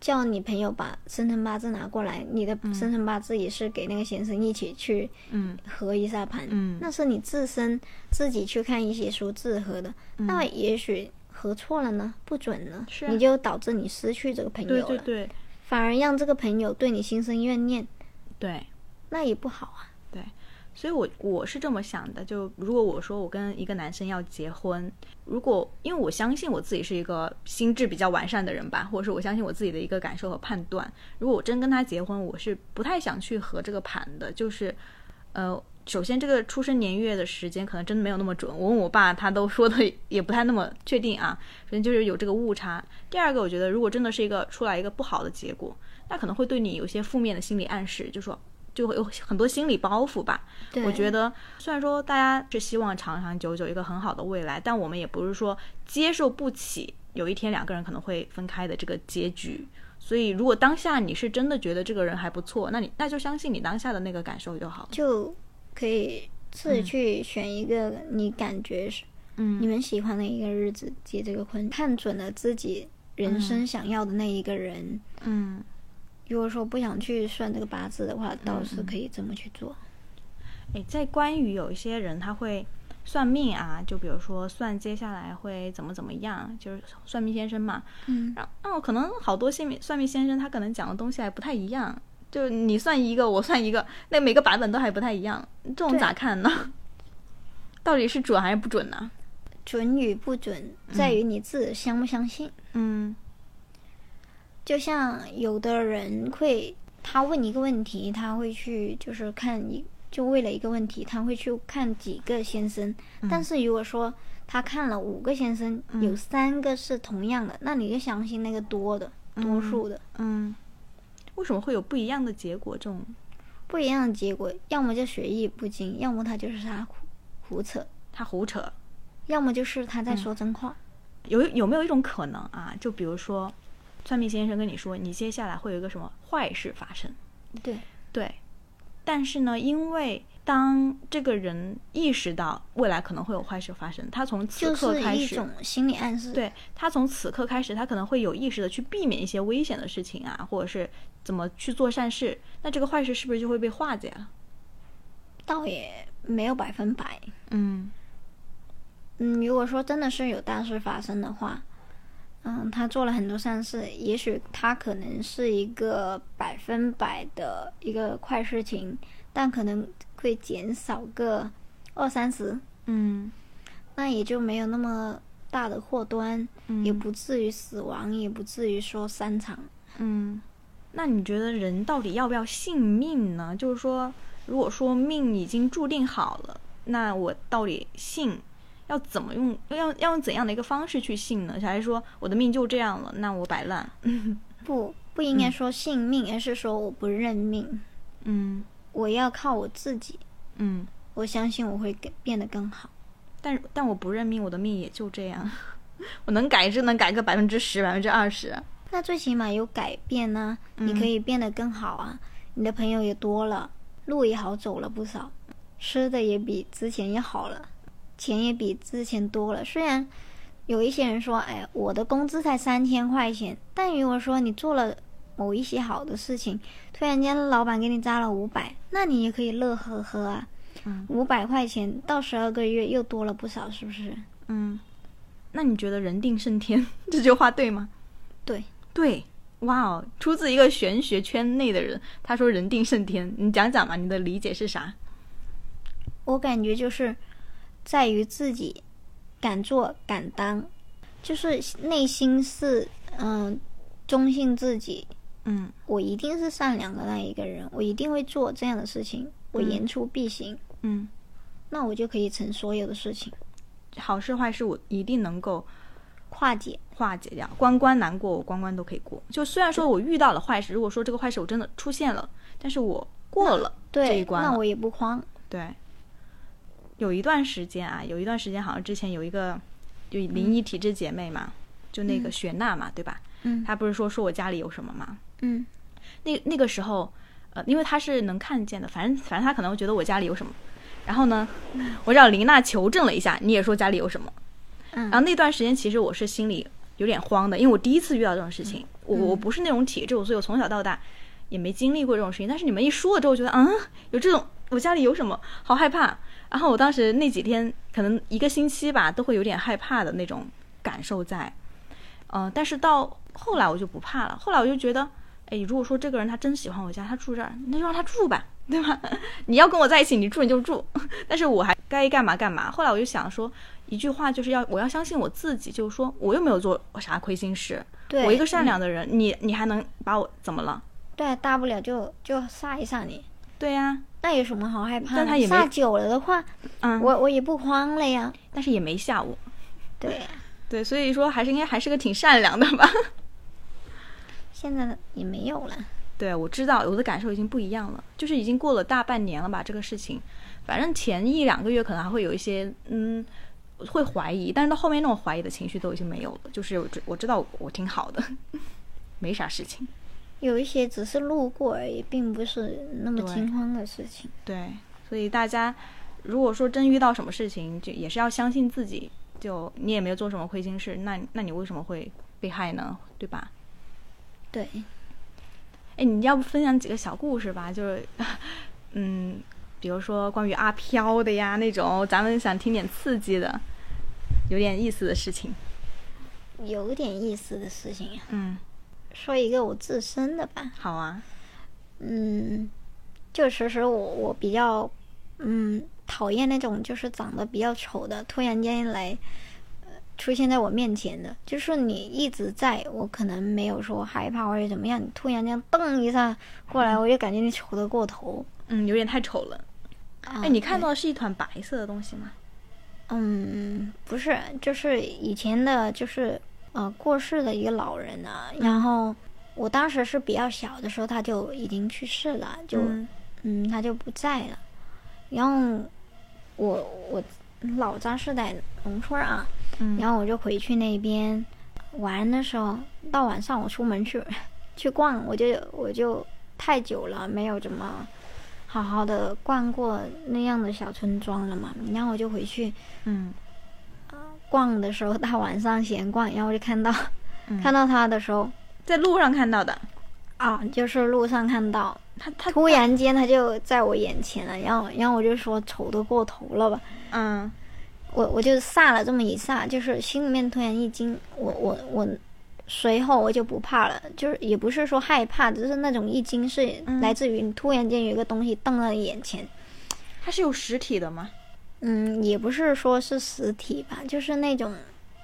叫你朋友把生辰八字拿过来，你的生辰八字也是给那个先生一起去嗯。合一下盘，嗯。那是你自身自己去看一些书自合的，那也许合错了呢，不准呢，嗯是啊你就导致你失去这个朋友了，对对对反而让这个朋友对你心生怨念，对。那也不好啊。对所以我我是这么想的，就如果我说我跟一个男生要结婚，如果因为我相信我自己是一个心智比较完善的人吧，或者是我相信我自己的一个感受和判断，如果我真跟他结婚，我是不太想去合这个盘的，就是呃。首先，这个出生年月的时间可能真的没有那么准。我问我爸，他都说的也不太那么确定啊。首先就是有这个误差。第二个，我觉得如果真的是一个出来一个不好的结果，那可能会对你有些负面的心理暗示，就说就会有很多心理包袱吧。我觉得，虽然说大家是希望长长久久一个很好的未来，但我们也不是说接受不起有一天两个人可能会分开的这个结局。所以，如果当下你是真的觉得这个人还不错，那你那就相信你当下的那个感受就好了。就可以自己去选一个你感觉是嗯你们喜欢的一个日子结这个婚，看准了自己人生想要的那一个人。嗯，如果说不想去算这个八字的话，倒是可以这么去做。诶，在关于有一些人他会算命啊，就比如说算接下来会怎么怎么样，就是算命先生嘛。嗯，然后可能好多算命算命先生他可能讲的东西还不太一样，就你算一个，我算一个，那每个版本都还不太一样，这种咋看呢？到底是准还是不准呢？准与不准在于你自己相不相信。嗯就像有的人会，他问一个问题，他会去就是看一，就为了一个问题，他会去看几个先生。但是如果说他看了五个先生，有三个是同样的，那你就相信那个多的多数的。嗯，为什么会有不一样的结果？这种不一样的结果，要么就学艺不精，要么他就是他胡胡扯，他胡扯，要么就是他在说真话。有有没有一种可能啊？就比如说，算命先生跟你说，你接下来会有一个什么坏事发生？对，对，但是呢，因为当这个人意识到未来可能会有坏事发生，他从此刻开始，一种心理暗示。对他从此刻开始，他可能会有意识的去避免一些危险的事情啊，或者是怎么去做善事，那这个坏事是不是就会被化解了？倒也没有百分百。嗯嗯，如果说真的是有大事发生的话，嗯，他做了很多善事，也许他可能是一个百分百的一个坏事情，但可能会减少个二三十，嗯那也就没有那么大的祸端，嗯也不至于死亡，也不至于说散场。嗯，那你觉得人到底要不要信命呢？就是说，如果说命已经注定好了，那我到底信要怎么用？要要用怎样的一个方式去信呢？还是说我的命就这样了，那我摆烂？不，不应该说信命，而是说我不认命，嗯我要靠我自己，嗯，我相信我会更变得更好。但但我不认命，我的命也就这样，我能改只能改个百分之十、百分之二十。那最起码有改变呢、你可以变得更好啊，你的朋友也多了，路也好走了不少，吃的也比之前也好了，钱也比之前多了。虽然有一些人说，哎，我的工资才三千块钱，但如果说你做了某一些好的事情，突然间老板给你扎了五百，那你也可以乐呵呵啊。嗯五百块钱到十二个月又多了不少，是不是？嗯，那你觉得“人定胜天” 这句话对吗？对，对，哇哦，出自一个玄学圈内的人，他说“人定胜天”，你讲讲嘛，你的理解是啥？我感觉就是在于自己敢做敢当，就是内心是嗯、忠信自己，嗯。我一定是善良的那一个人，我一定会做这样的事情，我嗯言出必行，嗯，那我就可以成所有的事情，好事坏事我一定能够化解。化解掉，关关难过，我关关都可以过。就虽然说我遇到了坏事，如果说这个坏事我真的出现了，但是我过了这一，关了。那我也不慌。对，有一段时间啊，有一段时间好像之前有一个就灵异体质姐妹嘛，就那个雪娜嘛，对吧？嗯。她不是说说我家里有什么嘛？嗯那那个时候，呃，因为他是能看见的，反正反正他可能会觉得我家里有什么。然后呢，我找林娜求证了一下，你也说家里有什么。嗯然后那段时间其实我是心里有点慌的，因为我第一次遇到这种事情，我我不是那种体质，所以我从小到大也没经历过这种事情。但是你们一说了之后，我觉得嗯，有这种我家里有什么，好害怕。然后我当时那几天可能一个星期吧，都会有点害怕的那种感受在。嗯、但是到后来我就不怕了。后来我就觉得，哎，如果说这个人他真喜欢我家，他住这儿，那就让他住吧，对吧？你要跟我在一起，你住你就住，但是我还该干嘛干嘛。后来我就想说，一句话就是要我要相信我自己，就是说我又没有做啥亏心事，对，我一个善良的人，你你还能把我怎么了？对，大不了就就杀一杀你，对呀、那有什么好害怕的？但他也没杀久了的话，嗯，我我也不慌了呀。但是也没吓我，对，对，所以说还是应该还是个挺善良的吧。现在也没有了。对，我知道我的感受已经不一样了，就是已经过了大半年了吧，这个事情，反正前一两个月可能还会有一些嗯会怀疑，但是到后面那种怀疑的情绪都已经没有了，就是我知我知道我我挺好的，没啥事情。有一些只是路过而已，并不是那么惊慌的事情。对，所以大家如果说真遇到什么事情，就也是要相信自己，就你也没有做什么亏心事，那那你为什么会被害呢？对吧？对，哎，你要不分享几个小故事吧？就是，嗯，比如说关于阿飘的呀那种，咱们想听点刺激的，有点意思的事情。有点意思的事情呀。嗯，说一个我自身的吧。好啊。嗯，就其实我我比较嗯讨厌那种就是长得比较丑的，突然间来呃出现在我面前的。就是你一直在，我可能没有说害怕或者怎么样，你突然这样噔一下过来，我就感觉你丑得过头。嗯，有点太丑了。哎哎，你看到的是一团白色的东西吗？嗯，不是，就是以前的，就是呃过世的一个老人啊。然后我当时是比较小的时候，他就已经去世了，就嗯嗯他就不在了。然后我我老家是在农村啊，嗯然后我就回去那边玩的时候，到晚上我出门去去逛，我就我就太久了，没有怎么好好的逛过那样的小村庄了嘛。然后我就回去嗯逛的时候，大晚上闲逛，然后我就看到、嗯看到他的时候在路上看到的。啊，就是路上看到，他他突然间他就在我眼前了，然后然后我就说丑的过头了吧。嗯我我就煞了这么一煞，就是心里面突然一惊，我我我随后我就不怕了，就是也不是说害怕，只是那种一惊是嗯来自于你突然间有一个东西瞪在你眼前，它是有实体的吗？嗯，也不是说是实体吧，就是那种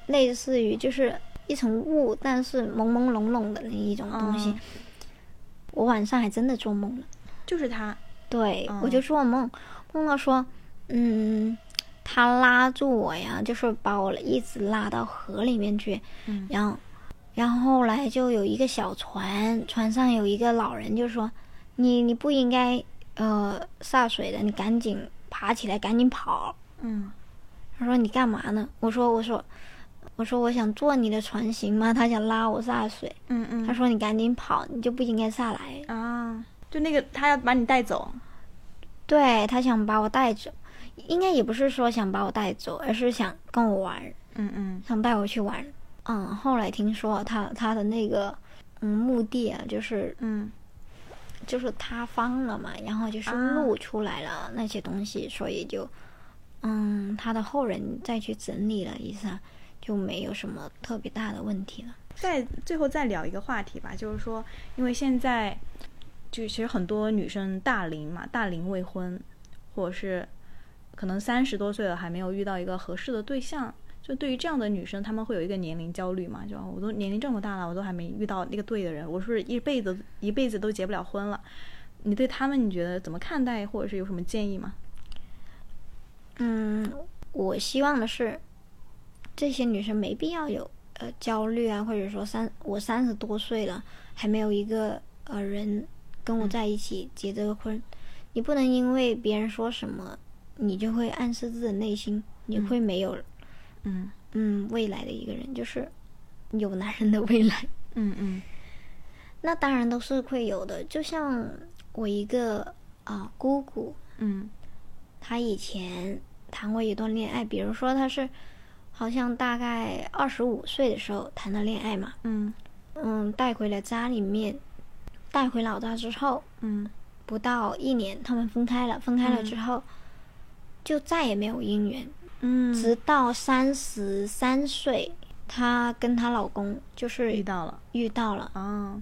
类似于就是一层雾，但是朦朦胧胧的那一种东西。嗯我晚上还真的做梦了。就是它。对，嗯我就做梦，梦到说，嗯，他拉住我呀，就是把我一直拉到河里面去，嗯然后，然后后来就有一个小船，船上有一个老人就说，你你不应该呃下水的，你赶紧爬起来，赶紧跑。嗯他说你干嘛呢？我说我说我说我想坐你的船行吗？他想拉我下水。嗯嗯。他说你赶紧跑，你就不应该下来。啊，就那个他要把你带走。对他想把我带走，应该也不是说想把我带走，而是想跟我玩，嗯嗯想带我去玩。嗯，后来听说他他的那个嗯墓地啊，就是嗯就是塌方了嘛，然后就是啊露出来了那些东西，所以就嗯他的后人再去整理了一下，就没有什么特别大的问题了。再最后再聊一个话题吧，就是说，因为现在就其实很多女生大龄嘛，大龄未婚，或者是可能三十多岁了还没有遇到一个合适的对象。就对于这样的女生，她们会有一个年龄焦虑嘛？就我都年龄这么大了，我都还没遇到那个对的人，我是不是一辈子一辈子都结不了婚了？你对他们你觉得怎么看待，或者是有什么建议吗？嗯，我希望的是，这些女生没必要有呃焦虑啊，或者说三我三十多岁了还没有一个呃人跟我在一起结这个婚，你不能因为别人说什么，你就会暗示自己的内心你会没有嗯。嗯未来的一个人，就是有男人的未来。嗯嗯。那当然都是会有的，就像我一个啊、姑姑，嗯。她以前谈过一段恋爱，比如说她是好像大概二十五岁的时候谈的恋爱嘛，嗯。嗯，带回了家里面，带回老家之后，嗯。不到一年，他们分开了。分开了之后，就再也没有姻缘。嗯，直到三十三岁，她跟她老公就是遇到了。遇到了，啊，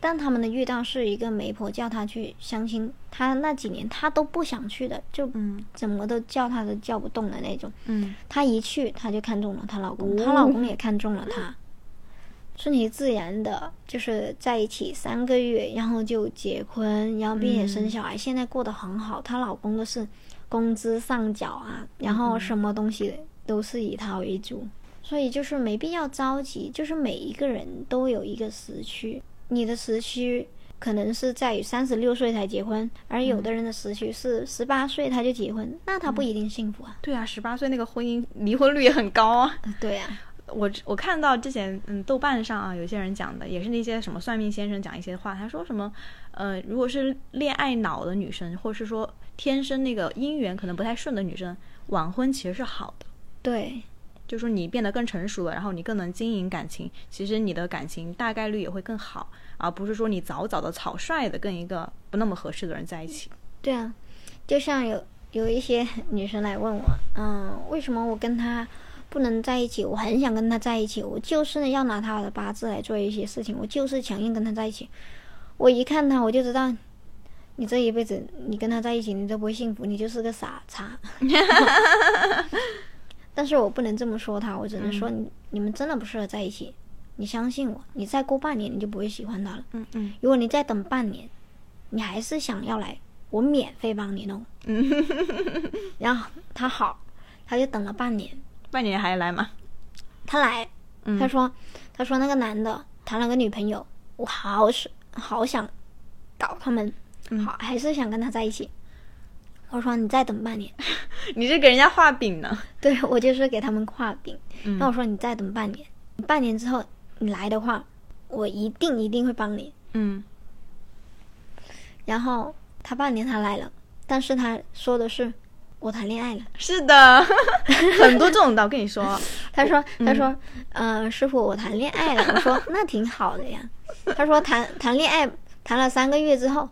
但他们的遇到是一个媒婆叫她去相亲，她那几年她都不想去的，就嗯。怎么都叫她都叫不动的那种。嗯。她一去，她就看中了她老公，哦。她老公也看中了她，顺其自然的，就是在一起三个月，然后就结婚，然后并且生小孩，现在过得很好。她老公都是工资上缴啊，然后什么东西都是以他为主，所以就是没必要着急，就是每一个人都有一个时区，你的时区。可能是在于三十六岁才结婚，而有的人的时区是十八岁他就结婚，那他不一定幸福啊。对啊，十八岁那个婚姻离婚率也很高啊。对呀、我我看到之前嗯豆瓣上啊有些人讲的也是那些什么算命先生讲一些话，他说什么呃如果是恋爱脑的女生，或是说天生那个姻缘可能不太顺的女生，晚婚其实是好的。对，就说你变得更成熟了，然后你更能经营感情，其实你的感情大概率也会更好，而不是说你早早的草率的跟一个不那么合适的人在一起。对啊，就像有有一些女生来问我，嗯，为什么我跟他不能在一起？我很想跟他在一起，我就是要拿他的八字来做一些事情，我就是强硬跟他在一起。我一看他，我就知道，你这一辈子你跟他在一起，你都不会幸福，你就是个傻叉。但是我不能这么说他，我只能说你、你们真的不适合在一起。你相信我，你再过半年你就不会喜欢他了。嗯嗯如果你再等半年，你还是想要来，我免费帮你弄。然后他好，他就等了半年，半年还来吗？他来，嗯他说，他说那个男的谈了个女朋友，我好是好想搞他们，嗯好还是想跟他在一起。我说你再等半年，你是给人家画饼呢？对我就是给他们画饼。嗯那我说你再等半年，半年之后你来的话，我一定一定会帮你。嗯然后他半年他来了，但是他说的是我谈恋爱了。是的，很多这种的。我跟你说，他说：“嗯他说，呃，师傅，我谈恋爱了。”我说：“那挺好的呀。”他说谈：“谈恋爱谈了三个月之后，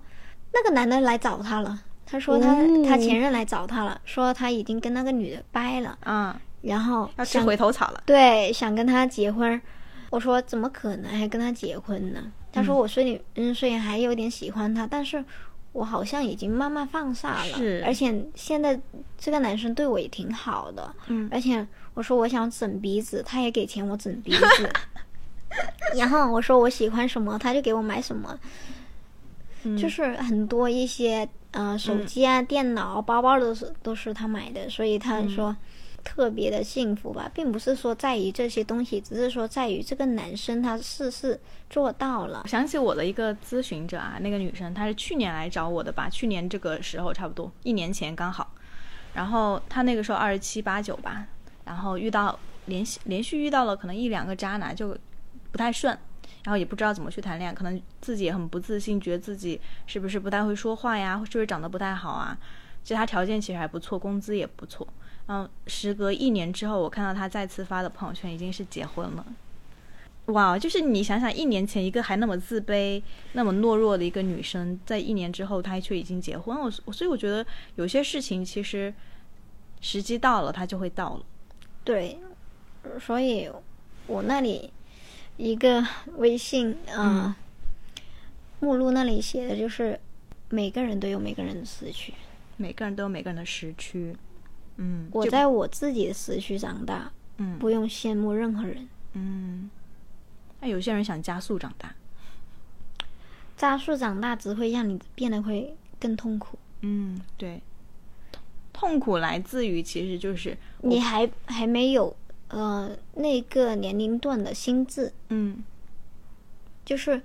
那个男的来找他了。他说他、哦他前任来找他了，说他已经跟那个女的掰了，啊，然后要吃想回头草了。对想跟他结婚。我说怎么可能还跟他结婚呢？他说我虽然嗯虽然还有点喜欢他，但是我好像已经慢慢放下了，是而且现在这个男生对我也挺好的，嗯而且我说我想整鼻子，他也给钱我整鼻子。然后我说我喜欢什么，他就给我买什么，嗯。就是很多一些呃手机啊、电脑、包包都是都是他买的，所以他说特别的幸福吧，并不是说在于这些东西，只是说在于这个男生他事事做到了。想起我的一个咨询者啊，那个女生她是去年来找我的吧，去年这个时候差不多一年前刚好，然后她那个时候二十七八九吧，然后遇到连续连续遇到了可能一两个渣男，就不太顺，然后也不知道怎么去谈恋爱，可能自己也很不自信，觉得自己是不是不太会说话呀，是不是长得不太好啊？其实他条件其实还不错，工资也不错。然后时隔一年之后，我看到他再次发的朋友圈，已经是结婚了。哇，就是你想想，一年前一个还那么自卑、那么懦弱的一个女生，在一年之后，她却已经结婚。我所以我觉得有些事情其实时机到了，它就会到了。对，所以我那里一个微信呃、嗯目录那里写的就是每个人都有每个人的时区。每个人都有每个人的时区。嗯，我在我自己的时区长大，嗯不用羡慕任何人。嗯，那有些人想加速长大。加速长大只会让你变得会更痛苦。嗯，对。痛痛苦来自于其实就是你还还没有呃那个年龄段的心智，嗯就是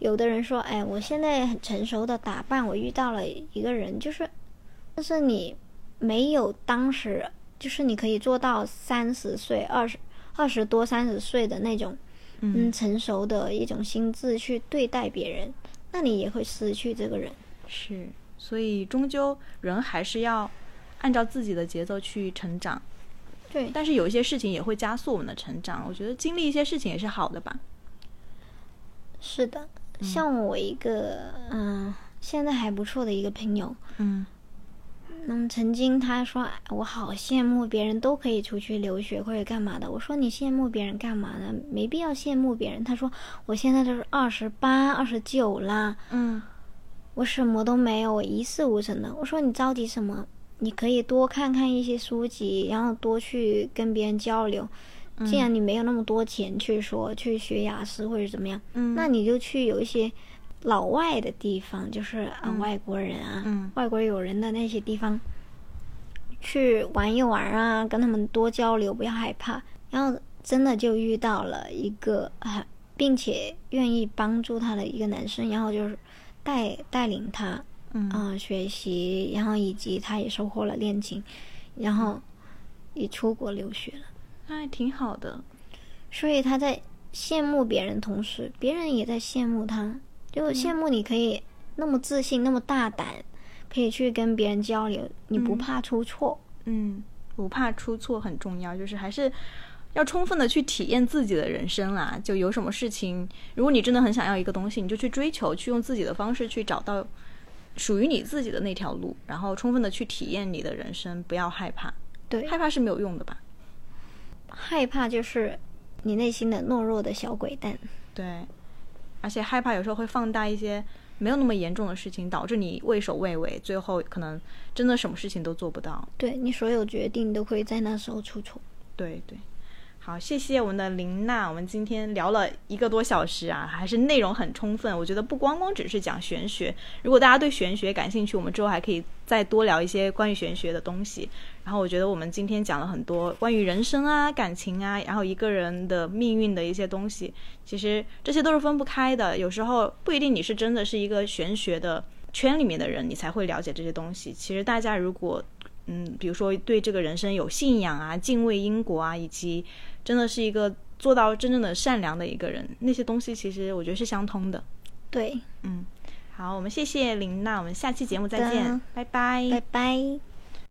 有的人说，哎，我现在很成熟的打扮，我遇到了一个人，就是，但是你没有当时，就是你可以做到三十岁、二十二十多、三十岁的那种，嗯，成熟的一种心智去对待别人，那你也会失去这个人。是，所以终究人还是要按照自己的节奏去成长。对，但是有一些事情也会加速我们的成长。我觉得经历一些事情也是好的吧。是的，像我一个嗯、现在还不错的一个朋友，嗯那么，曾经他说哎我好羡慕别人都可以出去留学或者干嘛的。我说你羡慕别人干嘛呢？没必要羡慕别人。他说我现在都是二十八、二十九啦，嗯我什么都没有，我一事无成的。我说你着急什么？你可以多看看一些书籍，然后多去跟别人交流。既然你没有那么多钱去说去学雅思或者怎么样，嗯，那你就去有一些老外的地方，就是啊、嗯外国人啊，嗯外国友人的那些地方，去玩一玩啊，跟他们多交流，不要害怕。然后真的就遇到了一个啊，并且愿意帮助他的一个男生，然后就是带带领他嗯啊、学习，然后以及他也收获了恋情，然后也出国留学了。那还挺好的。所以他在羡慕别人，同时别人也在羡慕他，就羡慕你可以那么自信、那么大胆，可以去跟别人交流，你不怕出错。嗯，不怕出错很重要，就是还是要充分的去体验自己的人生啦。就有什么事情，如果你真的很想要一个东西，你就去追求，去用自己的方式去找到属于你自己的那条路，然后充分的去体验你的人生，不要害怕。对，害怕是没有用的吧？害怕就是你内心的懦弱的小鬼蛋。对，而且害怕有时候会放大一些没有那么严重的事情，导致你畏首畏尾，最后可能真的什么事情都做不到。对你所有决定都会在那时候出错。对对，好，谢谢我们的林娜，我们今天聊了一个多小时啊，还是内容很充分。我觉得不光光只是讲玄学，如果大家对玄学感兴趣，我们之后还可以再多聊一些关于玄学的东西。然后我觉得我们今天讲了很多关于人生啊、感情啊，然后一个人的命运的一些东西，其实这些都是分不开的。有时候不一定你是真的是一个玄学的圈里面的人，你才会了解这些东西。其实大家如果嗯，比如说对这个人生有信仰啊、敬畏因果啊，以及真的是一个做到真正的善良的一个人，那些东西其实我觉得是相通的。对，嗯，好，我们谢谢林娜，我们下期节目再见，拜拜拜拜。